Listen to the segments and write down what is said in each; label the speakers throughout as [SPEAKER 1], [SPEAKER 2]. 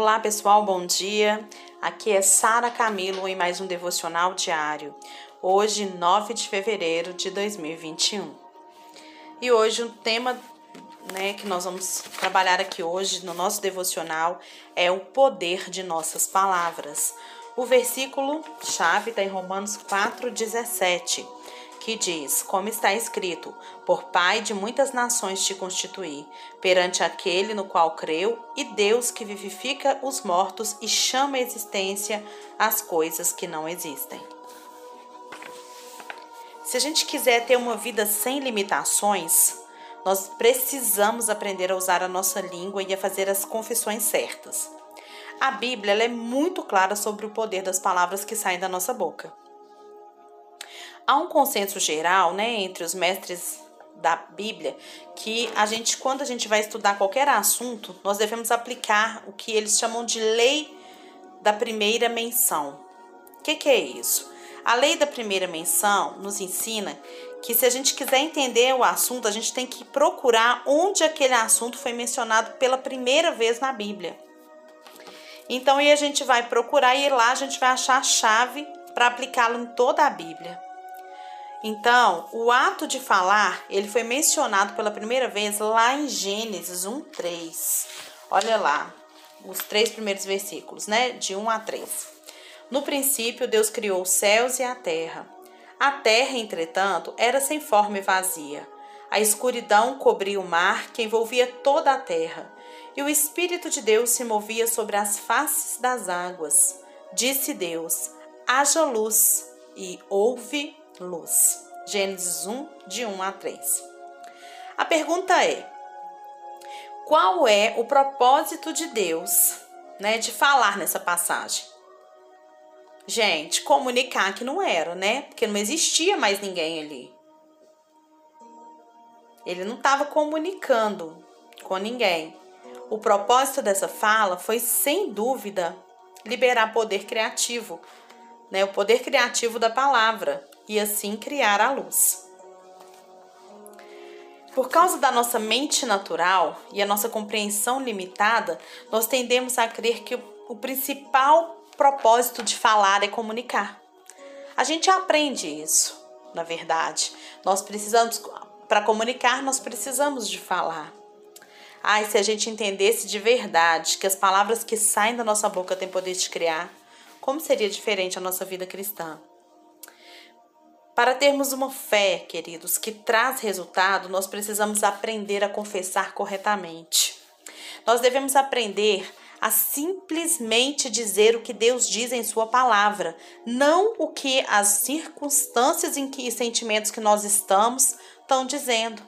[SPEAKER 1] Olá pessoal, bom dia. Aqui é Sara Camilo em mais um devocional diário. Hoje, 9 de fevereiro de 2021. E hoje o tema né, que nós vamos trabalhar aqui hoje no nosso devocional é o poder de nossas palavras. O versículo chave está em Romanos 4:17 que diz, como está escrito: Por pai de muitas nações te constituí, perante aquele no qual creu, e Deus que vivifica os mortos e chama à existência as coisas que não existem. Se a gente quiser ter uma vida sem limitações, nós precisamos aprender a usar a nossa língua e a fazer as confissões certas. A Bíblia é muito clara sobre o poder das palavras que saem da nossa boca há um consenso geral, né, entre os mestres da Bíblia, que a gente, quando a gente vai estudar qualquer assunto, nós devemos aplicar o que eles chamam de lei da primeira menção. O que, que é isso? A lei da primeira menção nos ensina que se a gente quiser entender o assunto, a gente tem que procurar onde aquele assunto foi mencionado pela primeira vez na Bíblia. Então, aí a gente vai procurar e lá a gente vai achar a chave para aplicá-lo em toda a Bíblia. Então, o ato de falar, ele foi mencionado pela primeira vez lá em Gênesis 1:3. Olha lá, os três primeiros versículos, né? De 1 a 3. No princípio, Deus criou os céus e a terra. A terra, entretanto, era sem forma e vazia. A escuridão cobria o mar que envolvia toda a terra, e o Espírito de Deus se movia sobre as faces das águas. Disse Deus: haja luz, e houve luz. Gênesis 1, de 1 a 3. A pergunta é: qual é o propósito de Deus, né, de falar nessa passagem? Gente, comunicar que não era, né? Porque não existia mais ninguém ali. Ele não estava comunicando com ninguém. O propósito dessa fala foi, sem dúvida, liberar poder criativo, né? O poder criativo da palavra, e assim criar a luz. Por causa da nossa mente natural e a nossa compreensão limitada, nós tendemos a crer que o principal propósito de falar é comunicar. A gente aprende isso, na verdade. Nós precisamos, para comunicar, nós precisamos de falar. Ai, se a gente entendesse de verdade que as palavras que saem da nossa boca têm poder de criar, como seria diferente a nossa vida cristã? Para termos uma fé, queridos, que traz resultado, nós precisamos aprender a confessar corretamente. Nós devemos aprender a simplesmente dizer o que Deus diz em Sua palavra, não o que as circunstâncias em que, e sentimentos que nós estamos estão dizendo.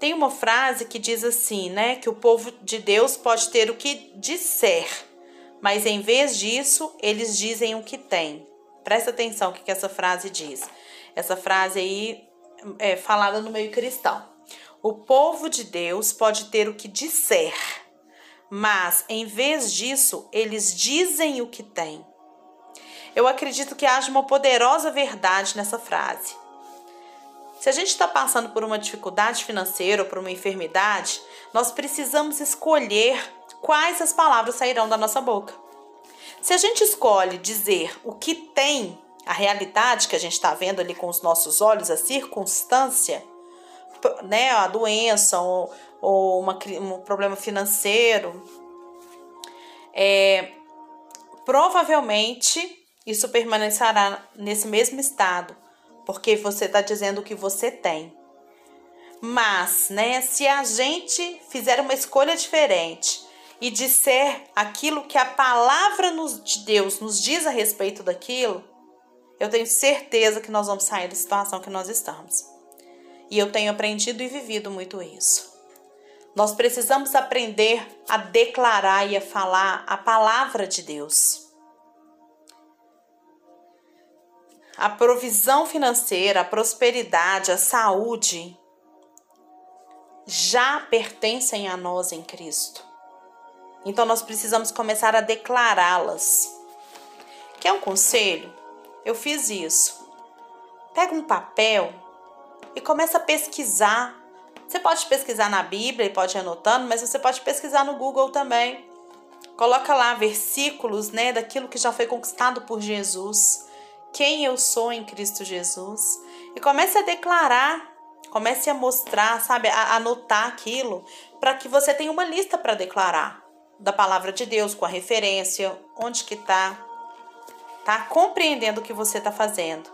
[SPEAKER 1] Tem uma frase que diz assim, né, que o povo de Deus pode ter o que disser, mas em vez disso, eles dizem o que têm. Presta atenção o que, que essa frase diz. Essa frase aí é falada no meio cristão. O povo de Deus pode ter o que disser, mas em vez disso, eles dizem o que têm. Eu acredito que haja uma poderosa verdade nessa frase. Se a gente está passando por uma dificuldade financeira ou por uma enfermidade, nós precisamos escolher quais as palavras sairão da nossa boca. Se a gente escolhe dizer o que tem, a realidade que a gente está vendo ali com os nossos olhos, a circunstância, né, a doença ou, ou uma, um problema financeiro, é, provavelmente isso permanecerá nesse mesmo estado, porque você está dizendo o que você tem. Mas, né, se a gente fizer uma escolha diferente e disser aquilo que a palavra de Deus nos diz a respeito daquilo, eu tenho certeza que nós vamos sair da situação que nós estamos. E eu tenho aprendido e vivido muito isso. Nós precisamos aprender a declarar e a falar a palavra de Deus. A provisão financeira, a prosperidade, a saúde já pertencem a nós em Cristo. Então nós precisamos começar a declará-las. Quer um conselho? Eu fiz isso. Pega um papel e começa a pesquisar Você pode pesquisar na Bíblia e pode ir anotando, mas você pode pesquisar no Google também. Coloca lá versículos, né, daquilo que já foi conquistado por Jesus. Quem eu sou em Cristo Jesus. E comece a declarar, comece a mostrar, sabe, a anotar aquilo, para que você tenha uma lista para declarar da palavra de Deus com a referência, onde que tá, tá compreendendo o que você tá fazendo.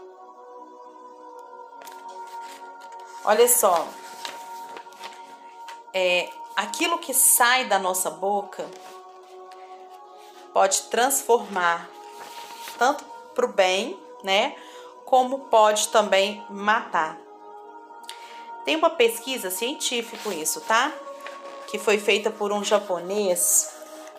[SPEAKER 1] Olha só, é, aquilo que sai da nossa boca pode transformar tanto para o bem, né, como pode também matar. Tem uma pesquisa científica isso, tá? Que foi feita por um japonês,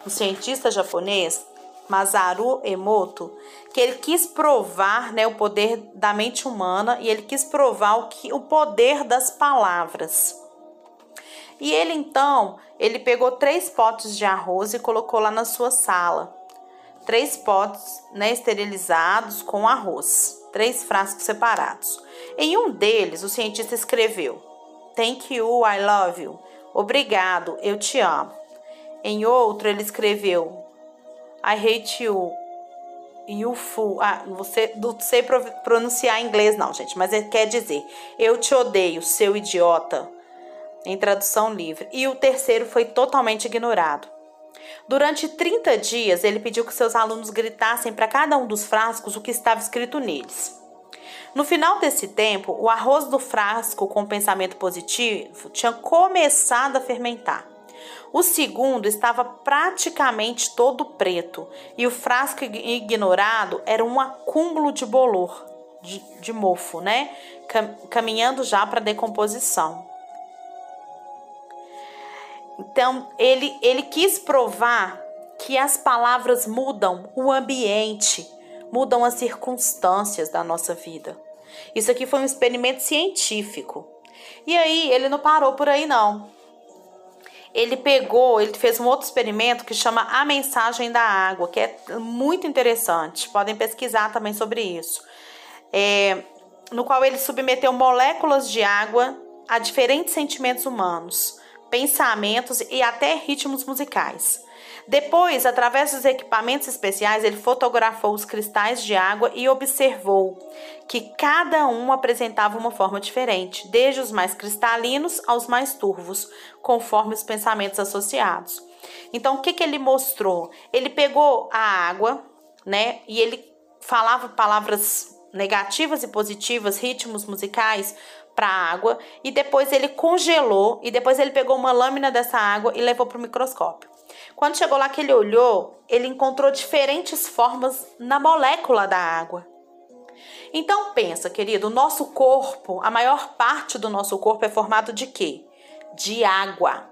[SPEAKER 1] um cientista japonês, Masaru Emoto, que ele quis provar, né, o poder da mente humana e ele quis provar o que o poder das palavras. E ele então, ele pegou três potes de arroz e colocou lá na sua sala. Três potes né, esterilizados com arroz, três frascos separados. Em um deles, o cientista escreveu: Thank you, I love you. Obrigado, eu te amo. Em outro, ele escreveu: I hate you. You fool. Ah, você não sei pronunciar inglês, não, gente, mas ele quer dizer: Eu te odeio, seu idiota em tradução livre, e o terceiro foi totalmente ignorado. Durante 30 dias, ele pediu que seus alunos gritassem para cada um dos frascos o que estava escrito neles. No final desse tempo, o arroz do frasco com pensamento positivo tinha começado a fermentar. O segundo estava praticamente todo preto e o frasco ignorado era um acúmulo de bolor, de, de mofo, né? Caminhando já para decomposição. Então, ele, ele quis provar que as palavras mudam o ambiente, mudam as circunstâncias da nossa vida. Isso aqui foi um experimento científico. E aí, ele não parou por aí, não. Ele pegou, ele fez um outro experimento que chama A Mensagem da Água, que é muito interessante. Podem pesquisar também sobre isso. É, no qual ele submeteu moléculas de água a diferentes sentimentos humanos pensamentos e até ritmos musicais. Depois, através dos equipamentos especiais, ele fotografou os cristais de água e observou que cada um apresentava uma forma diferente, desde os mais cristalinos aos mais turvos, conforme os pensamentos associados. Então, o que, que ele mostrou? Ele pegou a água, né, e ele falava palavras negativas e positivas, ritmos musicais, para a água e depois ele congelou e depois ele pegou uma lâmina dessa água e levou para o microscópio. Quando chegou lá que ele olhou, ele encontrou diferentes formas na molécula da água. Então pensa, querido, o nosso corpo, a maior parte do nosso corpo é formado de quê? De água.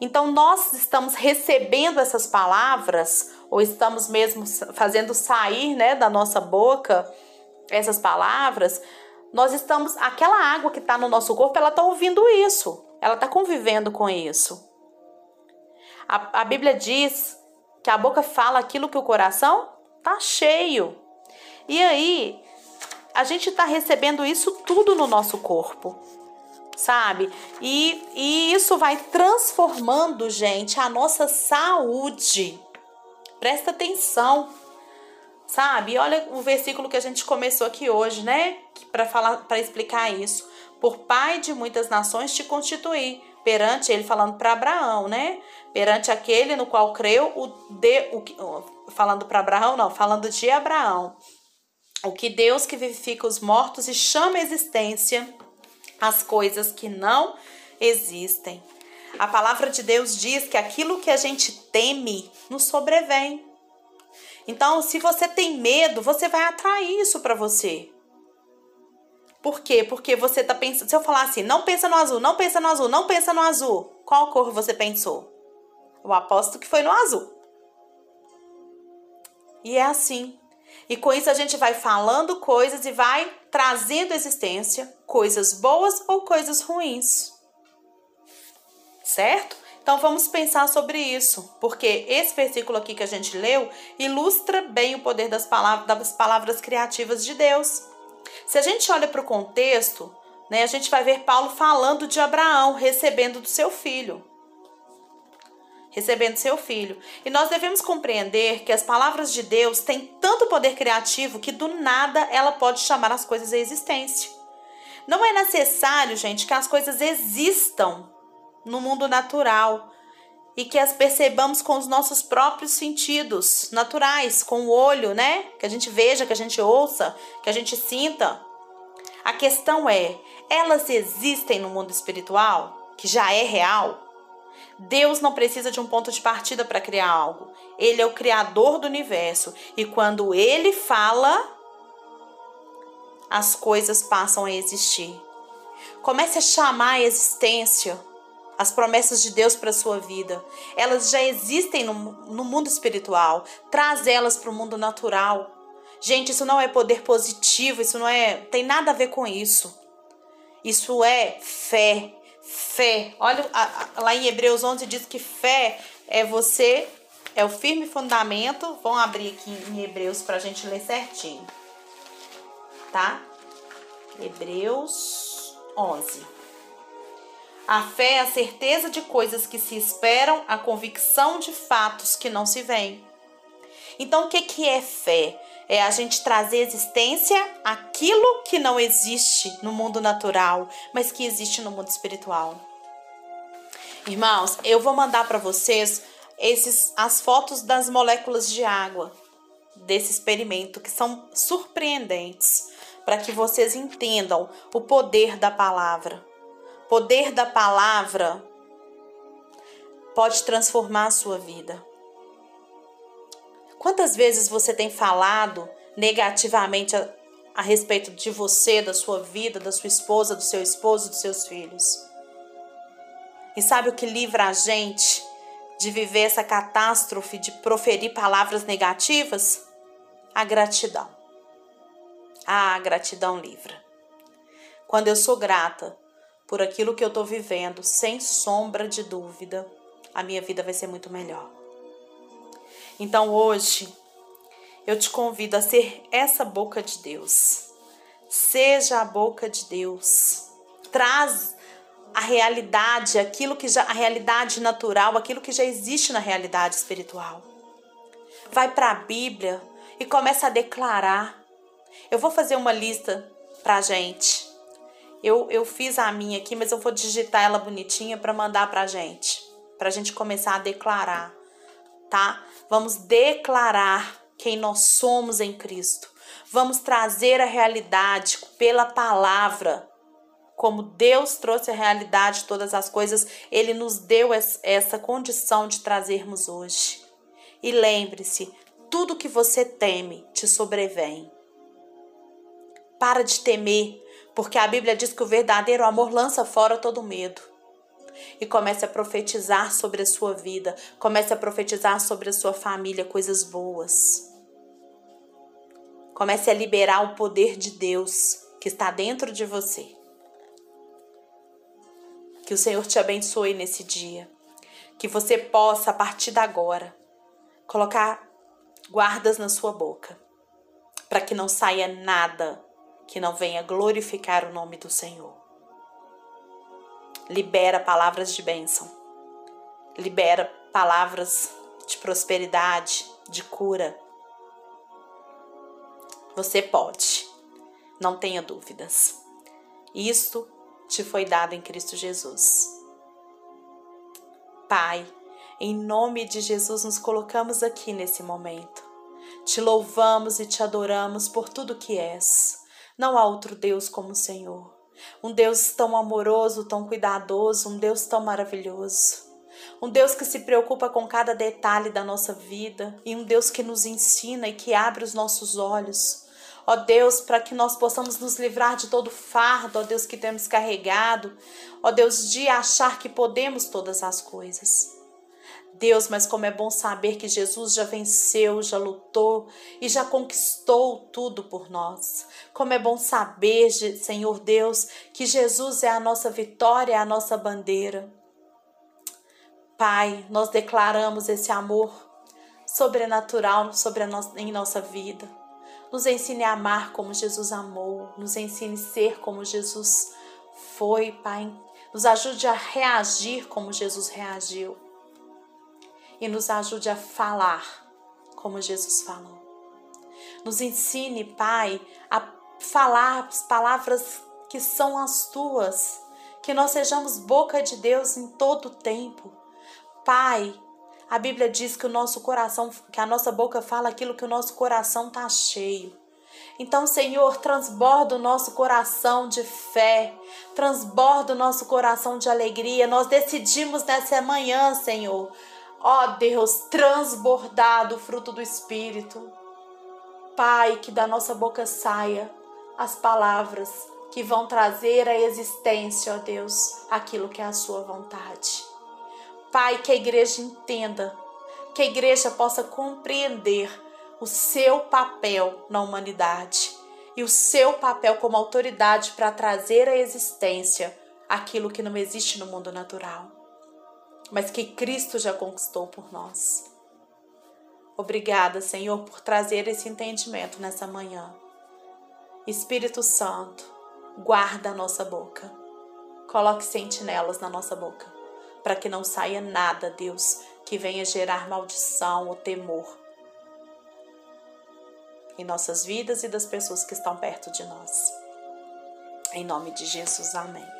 [SPEAKER 1] Então nós estamos recebendo essas palavras ou estamos mesmo fazendo sair, né, da nossa boca essas palavras nós estamos, aquela água que está no nosso corpo, ela está ouvindo isso, ela está convivendo com isso. A, a Bíblia diz que a boca fala aquilo que o coração está cheio. E aí, a gente está recebendo isso tudo no nosso corpo, sabe? E, e isso vai transformando, gente, a nossa saúde. Presta atenção sabe? Olha o versículo que a gente começou aqui hoje, né? Para falar, para explicar isso. Por pai de muitas nações te constituí, perante ele falando para Abraão, né? Perante aquele no qual creu o de o falando para Abraão, não, falando de Abraão. O que Deus que vivifica os mortos e chama a existência as coisas que não existem. A palavra de Deus diz que aquilo que a gente teme nos sobrevém. Então, se você tem medo, você vai atrair isso para você. Por quê? Porque você tá pensando. Se eu falar assim, não pensa no azul, não pensa no azul, não pensa no azul, qual cor você pensou? Eu aposto que foi no azul. E é assim. E com isso a gente vai falando coisas e vai trazendo à existência coisas boas ou coisas ruins. Certo? Então vamos pensar sobre isso, porque esse versículo aqui que a gente leu ilustra bem o poder das palavras, das palavras criativas de Deus. Se a gente olha para o contexto, Né? A gente vai ver Paulo falando de Abraão recebendo do seu filho. Recebendo seu filho. E nós devemos compreender que as palavras de Deus têm tanto poder criativo que do nada ela pode chamar as coisas à existência. Não é necessário, gente, que as coisas existam no mundo natural e que as percebamos com os nossos próprios sentidos naturais, com o olho, né? Que a gente veja, que a gente ouça, que a gente sinta. A questão é: elas existem no mundo espiritual, que já é real? Deus não precisa de um ponto de partida para criar algo. Ele é o criador do universo e quando ele fala, as coisas passam a existir. Comece a chamar a existência as promessas de Deus para a sua vida. Elas já existem no, no mundo espiritual. Traz elas para o mundo natural. Gente, isso não é poder positivo, isso não é. tem nada a ver com isso. Isso é fé. Fé. Olha, lá em Hebreus 11 diz que fé é você, é o firme fundamento. Vamos abrir aqui em Hebreus para a gente ler certinho. Tá? Hebreus 11. A fé é a certeza de coisas que se esperam, a convicção de fatos que não se veem. Então, o que, é fé? É a gente trazer existência aquilo que não existe no mundo natural, mas que existe no mundo espiritual. Irmãos, eu vou mandar para vocês esses as fotos das moléculas de água desse experimento que são surpreendentes para que vocês entendam o poder da palavra poder da palavra pode transformar a sua vida. Quantas vezes você tem falado negativamente a, a, respeito de você, da sua vida, da sua esposa, do seu esposo, dos seus filhos? E sabe o que livra a gente de viver essa catástrofe de proferir palavras negativas? A gratidão. Ah, a gratidão livra. Quando eu sou grata por aquilo que eu estou vivendo, sem sombra de dúvida, a minha vida vai ser muito melhor. Então hoje, eu te convido a ser essa boca de Deus. Seja a boca de Deus. Traz a realidade, aquilo que já a realidade natural, aquilo que já existe na realidade espiritual. Vai para a Bíblia e começa a declarar. Eu vou fazer uma lista para gente eu, eu fiz a minha aqui, mas eu vou digitar ela bonitinha para mandar pra gente. Pra gente começar a declarar, tá? Vamos declarar quem nós somos em Cristo. Vamos trazer a realidade pela palavra. Como Deus trouxe a realidade de todas as coisas, Ele nos deu essa condição de trazermos hoje. E lembre-se: tudo que você teme te sobrevém. Para de temer, porque a Bíblia diz que o verdadeiro amor lança fora todo medo. E comece a profetizar sobre a sua vida, comece a profetizar sobre a sua família coisas boas. Comece a liberar o poder de Deus que está dentro de você. Que o Senhor te abençoe nesse dia. Que você possa, a partir de agora, colocar guardas na sua boca, para que não saia nada que não venha glorificar o nome do Senhor. Libera palavras de bênção. Libera palavras de prosperidade, de cura. Você pode. Não tenha dúvidas. Isto te foi dado em Cristo Jesus. Pai, em nome de Jesus nos colocamos aqui nesse momento. Te louvamos e te adoramos por tudo que és. Não há outro Deus como o Senhor. Um Deus tão amoroso, tão cuidadoso, um Deus tão maravilhoso. Um Deus que se preocupa com cada detalhe da nossa vida e um Deus que nos ensina e que abre os nossos olhos. Ó Deus, para que nós possamos nos livrar de todo fardo, ó Deus, que temos carregado, ó Deus, de achar que podemos todas as coisas. Deus, mas como é bom saber que Jesus já venceu, já lutou e já conquistou tudo por nós. Como é bom saber, Senhor Deus, que Jesus é a nossa vitória, é a nossa bandeira. Pai, nós declaramos esse amor sobrenatural sobre nossa, em nossa vida. Nos ensine a amar como Jesus amou, nos ensine a ser como Jesus foi, Pai. Nos ajude a reagir como Jesus reagiu. E nos ajude a falar como Jesus falou. Nos ensine, Pai, a falar as palavras que são as tuas, que nós sejamos boca de Deus em todo o tempo. Pai, a Bíblia diz que o nosso coração, que a nossa boca fala aquilo que o nosso coração está cheio. Então, Senhor, transborda o nosso coração de fé, transborda o nosso coração de alegria. Nós decidimos nessa manhã, Senhor, ó Deus, transbordar do fruto do Espírito. Pai, que da nossa boca saia as palavras que vão trazer à existência, ó Deus, aquilo que é a Sua vontade. Pai, que a igreja entenda, que a igreja possa compreender o seu papel na humanidade e o seu papel como autoridade para trazer à existência aquilo que não existe no mundo natural, mas que Cristo já conquistou por nós. Obrigada, Senhor, por trazer esse entendimento nessa manhã. Espírito Santo, guarda a nossa boca. Coloque sentinelas na nossa boca, para que não saia nada, Deus, que venha gerar maldição ou temor em nossas vidas e das pessoas que estão perto de nós. Em nome de Jesus, amém.